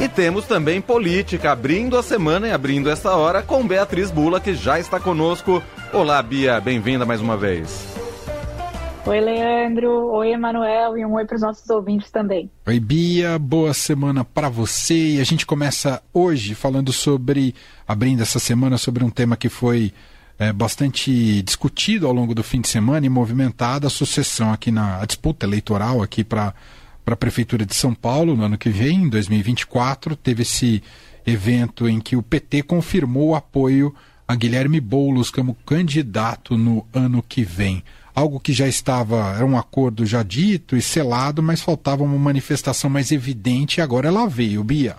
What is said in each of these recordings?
E temos também política, abrindo a semana e abrindo essa hora com Beatriz Bula, que já está conosco. Olá, Bia, bem-vinda mais uma vez. Oi, Leandro. Oi, Emanuel. E um oi para os nossos ouvintes também. Oi, Bia. Boa semana para você. E a gente começa hoje falando sobre, abrindo essa semana, sobre um tema que foi é, bastante discutido ao longo do fim de semana e movimentada a sucessão aqui na disputa eleitoral aqui para para a Prefeitura de São Paulo no ano que vem, em 2024. Teve esse evento em que o PT confirmou o apoio a Guilherme Boulos como candidato no ano que vem. Algo que já estava, era um acordo já dito e selado, mas faltava uma manifestação mais evidente e agora ela veio, Bia.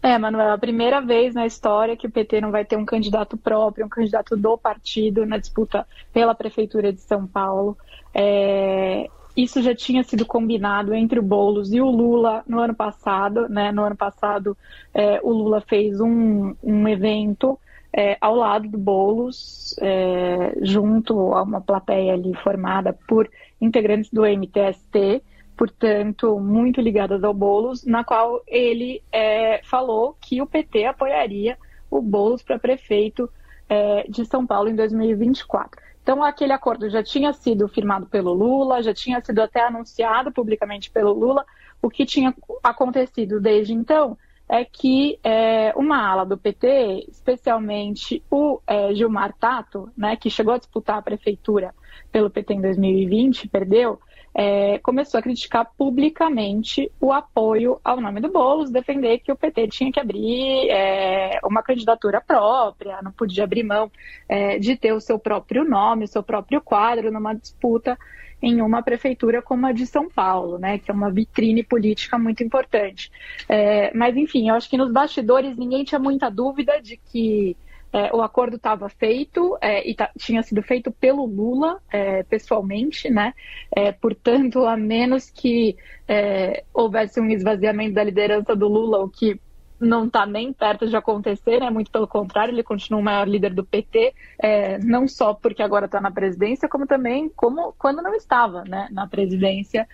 É, Manuel, a primeira vez na história que o PT não vai ter um candidato próprio, um candidato do partido na disputa pela Prefeitura de São Paulo. É, isso já tinha sido combinado entre o Boulos e o Lula no ano passado. Né? No ano passado, é, o Lula fez um, um evento é, ao lado do Boulos, é, junto a uma plateia ali formada por integrantes do MTST, portanto, muito ligadas ao Boulos, na qual ele é, falou que o PT apoiaria o Boulos para prefeito é, de São Paulo em 2024. Então, aquele acordo já tinha sido firmado pelo Lula, já tinha sido até anunciado publicamente pelo Lula. O que tinha acontecido desde então é que é, uma ala do PT, especialmente o é, Gilmar Tato, né, que chegou a disputar a prefeitura pelo PT em 2020, perdeu, é, começou a criticar publicamente o apoio ao nome do Boulos, defender que o PT tinha que abrir é, uma candidatura própria, não podia abrir mão é, de ter o seu próprio nome, o seu próprio quadro numa disputa em uma prefeitura como a de São Paulo, né, que é uma vitrine política muito importante. É, mas, enfim, eu acho que nos bastidores ninguém tinha muita dúvida de que é, o acordo estava feito é, e tinha sido feito pelo Lula é, pessoalmente, né? É, portanto, a menos que é, houvesse um esvaziamento da liderança do Lula, o que não está nem perto de acontecer, né? Muito pelo contrário, ele continua o maior líder do PT, é, não só porque agora está na presidência, como também como quando não estava, né? Na presidência,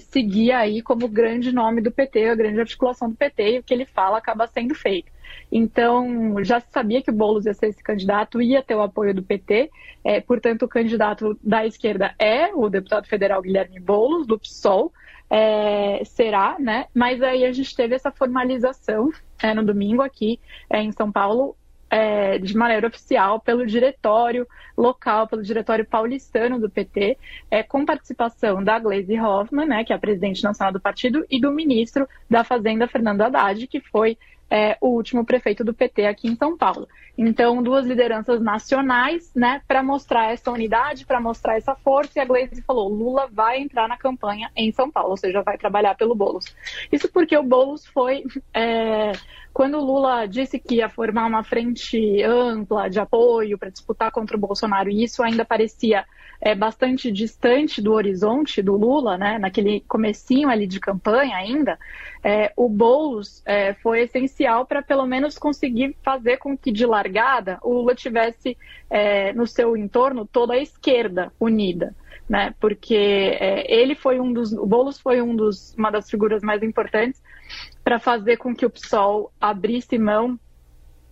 seguia aí como grande nome do PT, a grande articulação do PT, e o que ele fala acaba sendo feito. Então, já se sabia que o Boulos ia ser esse candidato, ia ter o apoio do PT, é, portanto, o candidato da esquerda é o deputado federal Guilherme Boulos, do PSOL, é, será, né? Mas aí a gente teve essa formalização é, no domingo aqui é, em São Paulo, é, de maneira oficial pelo diretório local, pelo diretório paulistano do PT, é, com participação da Gleisi Hoffmann, né, que é a presidente nacional do partido, e do ministro da Fazenda, Fernando Haddad, que foi é, o último prefeito do PT aqui em São Paulo. Então, duas lideranças nacionais, né, para mostrar essa unidade, para mostrar essa força. E a Gleisi falou: Lula vai entrar na campanha em São Paulo, ou seja, vai trabalhar pelo Bolos. Isso porque o Bolos foi. É, quando o Lula disse que ia formar uma frente ampla de apoio para disputar contra o Bolsonaro, e isso ainda parecia é, bastante distante do horizonte do Lula, né, naquele comecinho ali de campanha ainda, é, o Boulos é, foi essencial para pelo menos conseguir fazer com que de largada o Lula tivesse é, no seu entorno toda a esquerda unida. Né, porque é, ele foi um dos, o Boulos foi um dos, uma das figuras mais importantes para fazer com que o PSOL abrisse mão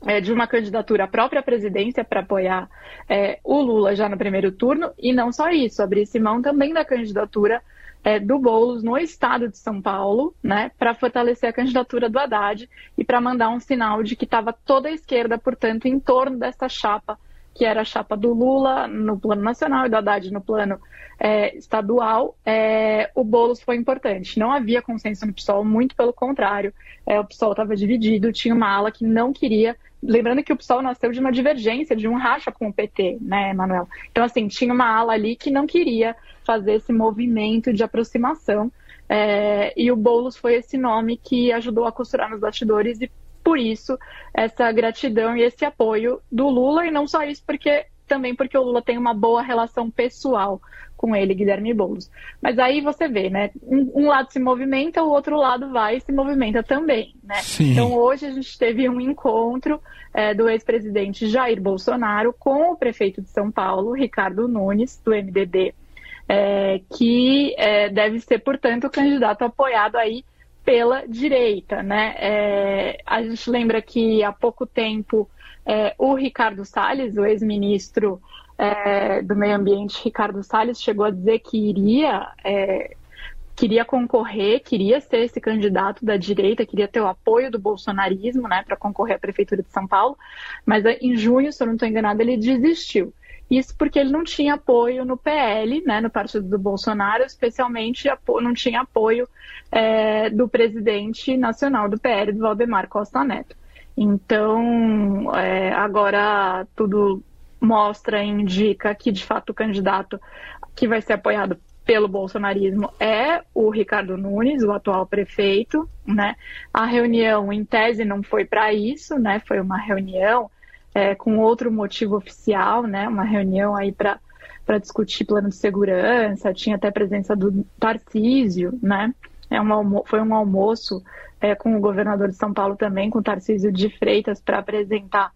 é, de uma candidatura à própria presidência para apoiar é, o Lula já no primeiro turno, e não só isso, abrisse mão também da candidatura é, do Boulos no estado de São Paulo, né, para fortalecer a candidatura do Haddad e para mandar um sinal de que estava toda a esquerda, portanto, em torno dessa chapa que era a chapa do Lula no plano nacional e do Haddad no plano é, estadual, é, o Boulos foi importante. Não havia consenso no PSOL, muito pelo contrário. É, o PSOL estava dividido, tinha uma ala que não queria. Lembrando que o PSOL nasceu de uma divergência, de um racha com o PT, né, Manuel? Então, assim, tinha uma ala ali que não queria fazer esse movimento de aproximação. É, e o Boulos foi esse nome que ajudou a costurar nos bastidores e por isso essa gratidão e esse apoio do Lula, e não só isso, porque também porque o Lula tem uma boa relação pessoal com ele, Guilherme Boulos. Mas aí você vê, né? Um, um lado se movimenta, o outro lado vai e se movimenta também, né? Sim. Então hoje a gente teve um encontro é, do ex-presidente Jair Bolsonaro com o prefeito de São Paulo, Ricardo Nunes, do MDB, é, que é, deve ser, portanto, o candidato apoiado aí pela direita, né? É, a gente lembra que há pouco tempo é, o Ricardo Salles, o ex-ministro é, do Meio Ambiente, Ricardo Salles, chegou a dizer que iria é, queria concorrer, queria ser esse candidato da direita, queria ter o apoio do bolsonarismo, né, para concorrer à prefeitura de São Paulo, mas em junho, se eu não estou enganado, ele desistiu. Isso porque ele não tinha apoio no PL, né, no partido do Bolsonaro, especialmente não tinha apoio é, do presidente nacional do PL, do Valdemar Costa Neto. Então, é, agora tudo mostra e indica que, de fato, o candidato que vai ser apoiado pelo bolsonarismo é o Ricardo Nunes, o atual prefeito, né? A reunião, em tese, não foi para isso, né? Foi uma reunião é, com outro motivo oficial, né? Uma reunião aí para para discutir plano de segurança, tinha até presença do Tarcísio, né? É um, foi um almoço é, com o governador de São Paulo também, com o Tarcísio de Freitas, para apresentar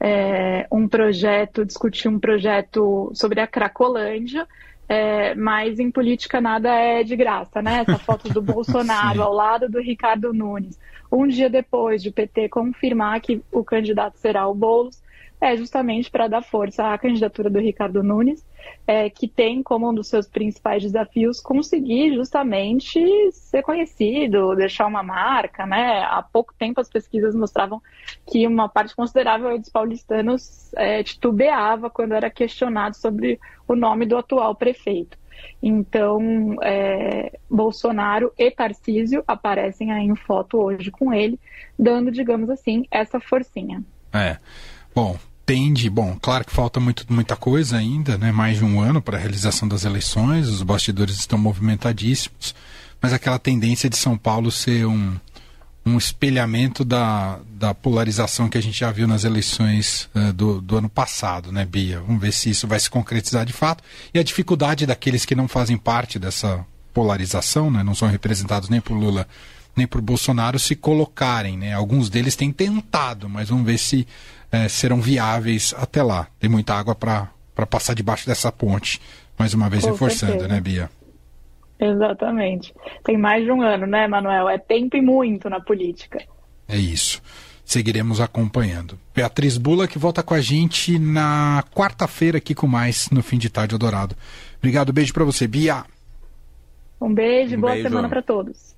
é, um projeto, discutir um projeto sobre a Cracolândia, é, mas em política nada é de graça, né? Essa foto do Bolsonaro ao lado do Ricardo Nunes, um dia depois de o PT confirmar que o candidato será o Boulos, é justamente para dar força à candidatura do Ricardo Nunes, é, que tem como um dos seus principais desafios conseguir justamente ser conhecido, deixar uma marca, né? Há pouco tempo as pesquisas mostravam que uma parte considerável dos paulistanos é, titubeava quando era questionado sobre o nome do atual prefeito. Então, é, Bolsonaro e Tarcísio aparecem aí em foto hoje com ele, dando, digamos assim, essa forcinha. É. Bom, tende, bom, claro que falta muito, muita coisa ainda, né? Mais de um ano para a realização das eleições, os bastidores estão movimentadíssimos, mas aquela tendência de São Paulo ser um, um espelhamento da, da polarização que a gente já viu nas eleições uh, do, do ano passado, né, Bia? Vamos ver se isso vai se concretizar de fato. E a dificuldade daqueles que não fazem parte dessa polarização, né, não são representados nem por Lula nem por Bolsonaro, se colocarem. Né? Alguns deles têm tentado, mas vamos ver se é, serão viáveis até lá. Tem muita água para passar debaixo dessa ponte. Mais uma vez Com reforçando, certeza. né, Bia? Exatamente. Tem mais de um ano, né, Manuel? É tempo e muito na política. É isso. Seguiremos acompanhando. Beatriz Bula que volta com a gente na quarta-feira aqui com mais no Fim de Tarde Adorado. Obrigado, beijo para você, Bia. Um beijo, um boa beijo. semana para todos.